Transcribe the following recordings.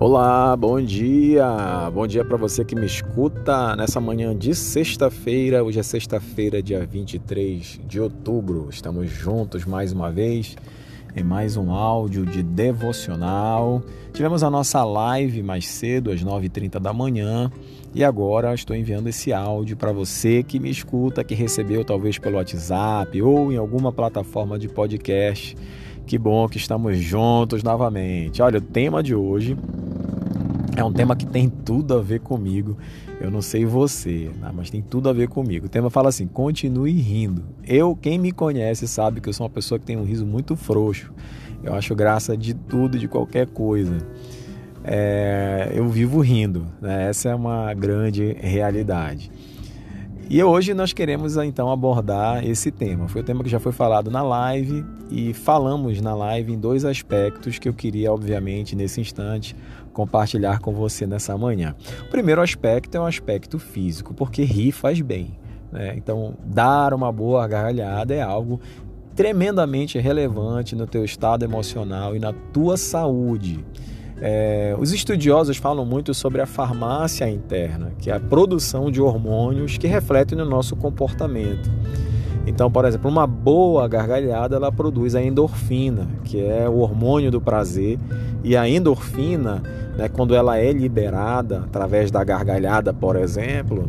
Olá, bom dia. Bom dia para você que me escuta nessa manhã de sexta-feira. Hoje é sexta-feira, dia 23 de outubro. Estamos juntos mais uma vez em mais um áudio de devocional. Tivemos a nossa live mais cedo, às 9h30 da manhã, e agora estou enviando esse áudio para você que me escuta, que recebeu talvez pelo WhatsApp ou em alguma plataforma de podcast. Que bom que estamos juntos novamente. Olha, o tema de hoje é um tema que tem tudo a ver comigo. Eu não sei você, né, mas tem tudo a ver comigo. O tema fala assim: continue rindo. Eu, quem me conhece, sabe que eu sou uma pessoa que tem um riso muito frouxo. Eu acho graça de tudo, de qualquer coisa. É, eu vivo rindo, né? essa é uma grande realidade. E hoje nós queremos então abordar esse tema. Foi o tema que já foi falado na live e falamos na live em dois aspectos que eu queria, obviamente, nesse instante, compartilhar com você nessa manhã. O primeiro aspecto é um aspecto físico, porque rir faz bem. Né? Então, dar uma boa gargalhada é algo tremendamente relevante no teu estado emocional e na tua saúde. É, os estudiosos falam muito sobre a farmácia interna, que é a produção de hormônios que refletem no nosso comportamento. Então, por exemplo, uma boa gargalhada ela produz a endorfina, que é o hormônio do prazer, e a endorfina, né, quando ela é liberada através da gargalhada, por exemplo,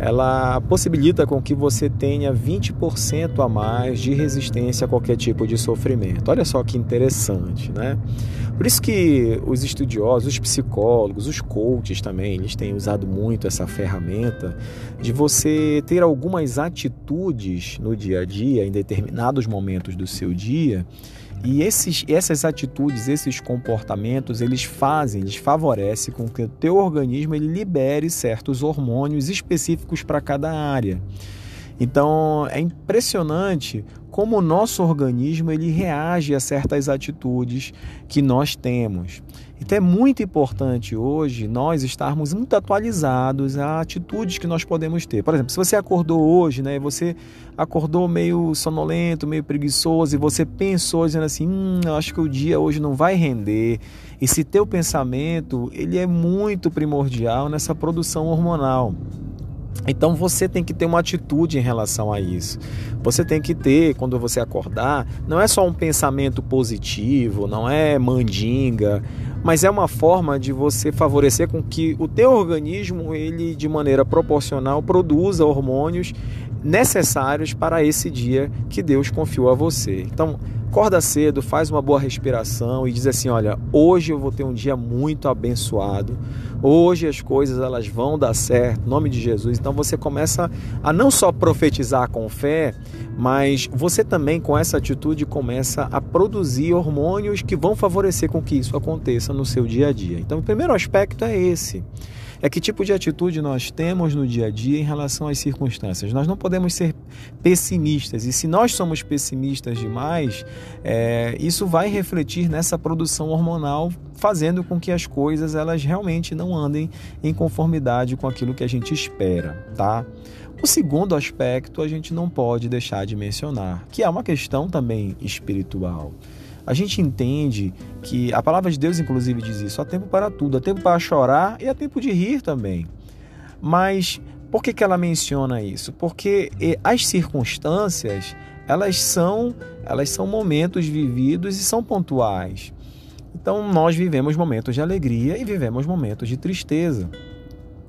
ela possibilita com que você tenha 20% a mais de resistência a qualquer tipo de sofrimento. Olha só que interessante, né? Por isso que os estudiosos, os psicólogos, os coaches também, eles têm usado muito essa ferramenta de você ter algumas atitudes no dia a dia, em determinados momentos do seu dia, e esses, essas atitudes, esses comportamentos, eles fazem, eles favorecem com que o teu organismo ele libere certos hormônios específicos para cada área. Então é impressionante como o nosso organismo ele reage a certas atitudes que nós temos. Então é muito importante hoje nós estarmos muito atualizados a atitudes que nós podemos ter. Por exemplo, se você acordou hoje, né, você acordou meio sonolento, meio preguiçoso e você pensou dizendo assim, hum, acho que o dia hoje não vai render. Esse teu pensamento, ele é muito primordial nessa produção hormonal. Então você tem que ter uma atitude em relação a isso. Você tem que ter, quando você acordar, não é só um pensamento positivo, não é mandinga, mas é uma forma de você favorecer com que o teu organismo, ele de maneira proporcional, produza hormônios necessários para esse dia que Deus confiou a você. Então, Acorda cedo, faz uma boa respiração e diz assim: olha, hoje eu vou ter um dia muito abençoado. Hoje as coisas elas vão dar certo, em nome de Jesus. Então você começa a não só profetizar com fé, mas você também com essa atitude começa a produzir hormônios que vão favorecer com que isso aconteça no seu dia a dia. Então o primeiro aspecto é esse é que tipo de atitude nós temos no dia a dia em relação às circunstâncias. Nós não podemos ser pessimistas, e se nós somos pessimistas demais, é, isso vai refletir nessa produção hormonal, fazendo com que as coisas elas realmente não andem em conformidade com aquilo que a gente espera, tá? O segundo aspecto a gente não pode deixar de mencionar, que é uma questão também espiritual. A gente entende que a palavra de Deus, inclusive, diz isso: há tempo para tudo, há tempo para chorar e há tempo de rir também. Mas por que, que ela menciona isso? Porque as circunstâncias elas são, elas são momentos vividos e são pontuais. Então nós vivemos momentos de alegria e vivemos momentos de tristeza.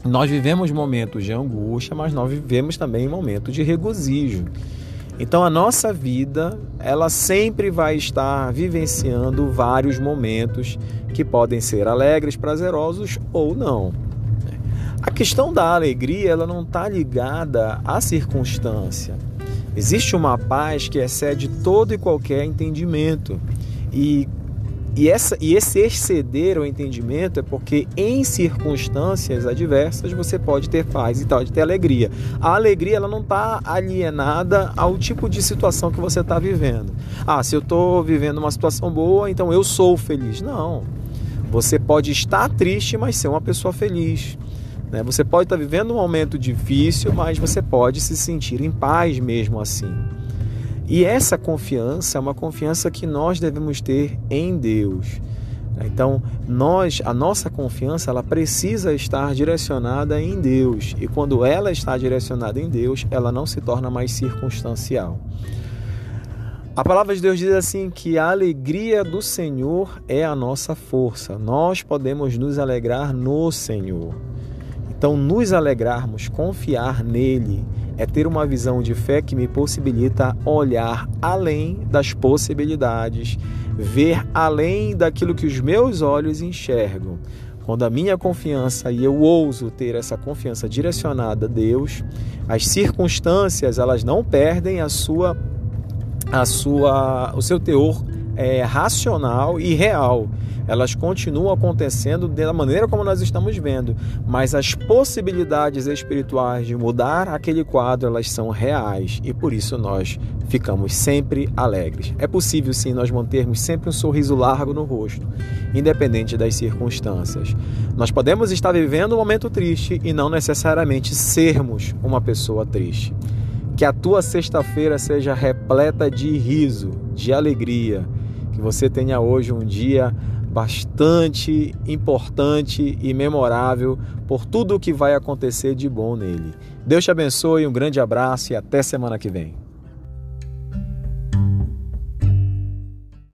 Nós vivemos momentos de angústia, mas nós vivemos também momentos de regozijo. Então a nossa vida, ela sempre vai estar vivenciando vários momentos que podem ser alegres, prazerosos ou não. A questão da alegria, ela não está ligada à circunstância. Existe uma paz que excede todo e qualquer entendimento. E e, essa, e esse exceder o entendimento é porque em circunstâncias adversas você pode ter paz e pode ter alegria. A alegria ela não está alienada ao tipo de situação que você está vivendo. Ah, se eu estou vivendo uma situação boa, então eu sou feliz. Não. Você pode estar triste, mas ser uma pessoa feliz. Né? Você pode estar vivendo um momento difícil, mas você pode se sentir em paz mesmo assim. E essa confiança é uma confiança que nós devemos ter em Deus. Então, nós, a nossa confiança, ela precisa estar direcionada em Deus. E quando ela está direcionada em Deus, ela não se torna mais circunstancial. A palavra de Deus diz assim que a alegria do Senhor é a nossa força. Nós podemos nos alegrar no Senhor. Então, nos alegrarmos, confiar nele, é ter uma visão de fé que me possibilita olhar além das possibilidades, ver além daquilo que os meus olhos enxergam. Quando a minha confiança e eu ouso ter essa confiança direcionada a Deus, as circunstâncias elas não perdem a sua, a sua, o seu teor é, racional e real elas continuam acontecendo da maneira como nós estamos vendo, mas as possibilidades espirituais de mudar aquele quadro, elas são reais e por isso nós ficamos sempre alegres. É possível sim nós mantermos sempre um sorriso largo no rosto, independente das circunstâncias. Nós podemos estar vivendo um momento triste e não necessariamente sermos uma pessoa triste. Que a tua sexta-feira seja repleta de riso, de alegria. Que você tenha hoje um dia bastante importante e memorável por tudo o que vai acontecer de bom nele. Deus te abençoe, um grande abraço e até semana que vem.